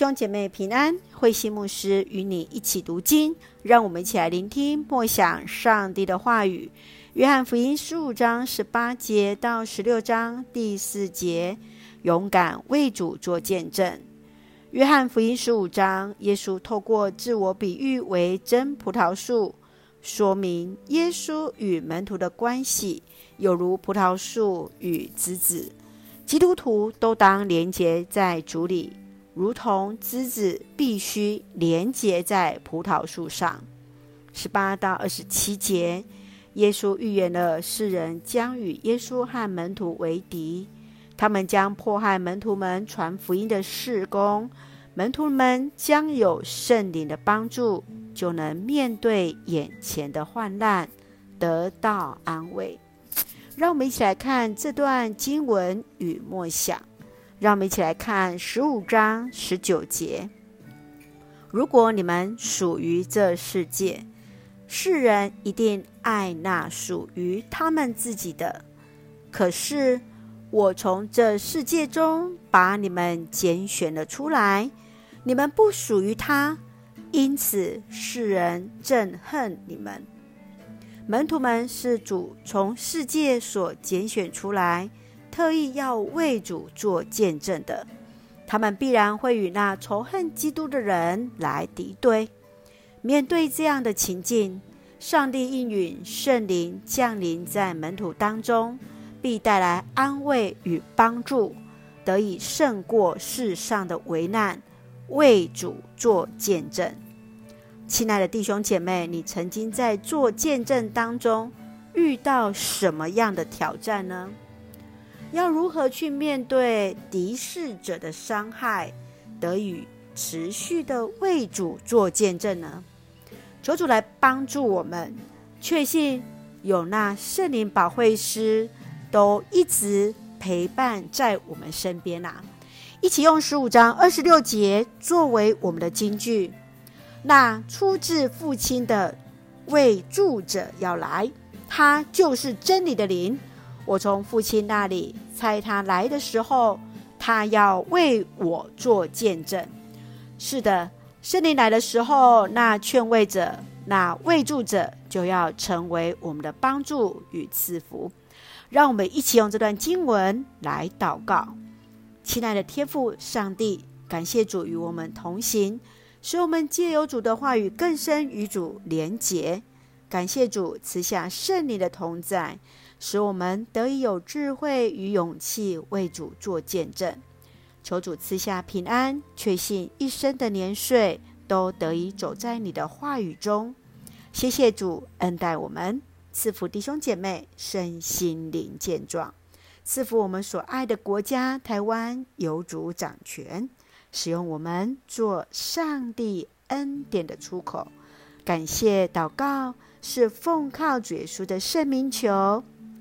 兄姐妹平安，慧馨牧师与你一起读经，让我们一起来聆听默想上帝的话语。约翰福音十五章十八节到十六章第四节，勇敢为主做见证。约翰福音十五章，耶稣透过自我比喻为真葡萄树，说明耶稣与门徒的关系，有如葡萄树与枝子。基督徒都当连结在主里。如同枝子必须连结在葡萄树上。十八到二十七节，耶稣预言了世人将与耶稣和门徒为敌，他们将迫害门徒们传福音的事工，门徒们将有圣灵的帮助，就能面对眼前的患难，得到安慰。让我们一起来看这段经文与默想。让我们一起来看十五章十九节。如果你们属于这世界，世人一定爱那属于他们自己的。可是我从这世界中把你们拣选了出来，你们不属于他，因此世人憎恨你们。门徒们是主从世界所拣选出来。特意要为主做见证的，他们必然会与那仇恨基督的人来敌对。面对这样的情境，上帝应允圣灵降临在门徒当中，必带来安慰与帮助，得以胜过世上的危难，为主做见证。亲爱的弟兄姐妹，你曾经在做见证当中遇到什么样的挑战呢？要如何去面对敌视者的伤害，得以持续的为主做见证呢？求主来帮助我们，确信有那圣灵保惠师都一直陪伴在我们身边啊！一起用十五章二十六节作为我们的金句。那出自父亲的为助者要来，他就是真理的灵。我从父亲那里猜他来的时候，他要为我做见证。是的，圣灵来的时候，那劝慰者、那慰助者就要成为我们的帮助与赐福。让我们一起用这段经文来祷告。亲爱的天父上帝，感谢主与我们同行，使我们借由主的话语更深与主连结。感谢主赐下圣灵的同在。使我们得以有智慧与勇气为主做见证，求主赐下平安，确信一生的年岁都得以走在你的话语中。谢谢主恩待我们，赐福弟兄姐妹身心灵健壮，赐福我们所爱的国家台湾有主掌权，使用我们做上帝恩典的出口。感谢祷告是奉靠主耶稣的圣名求。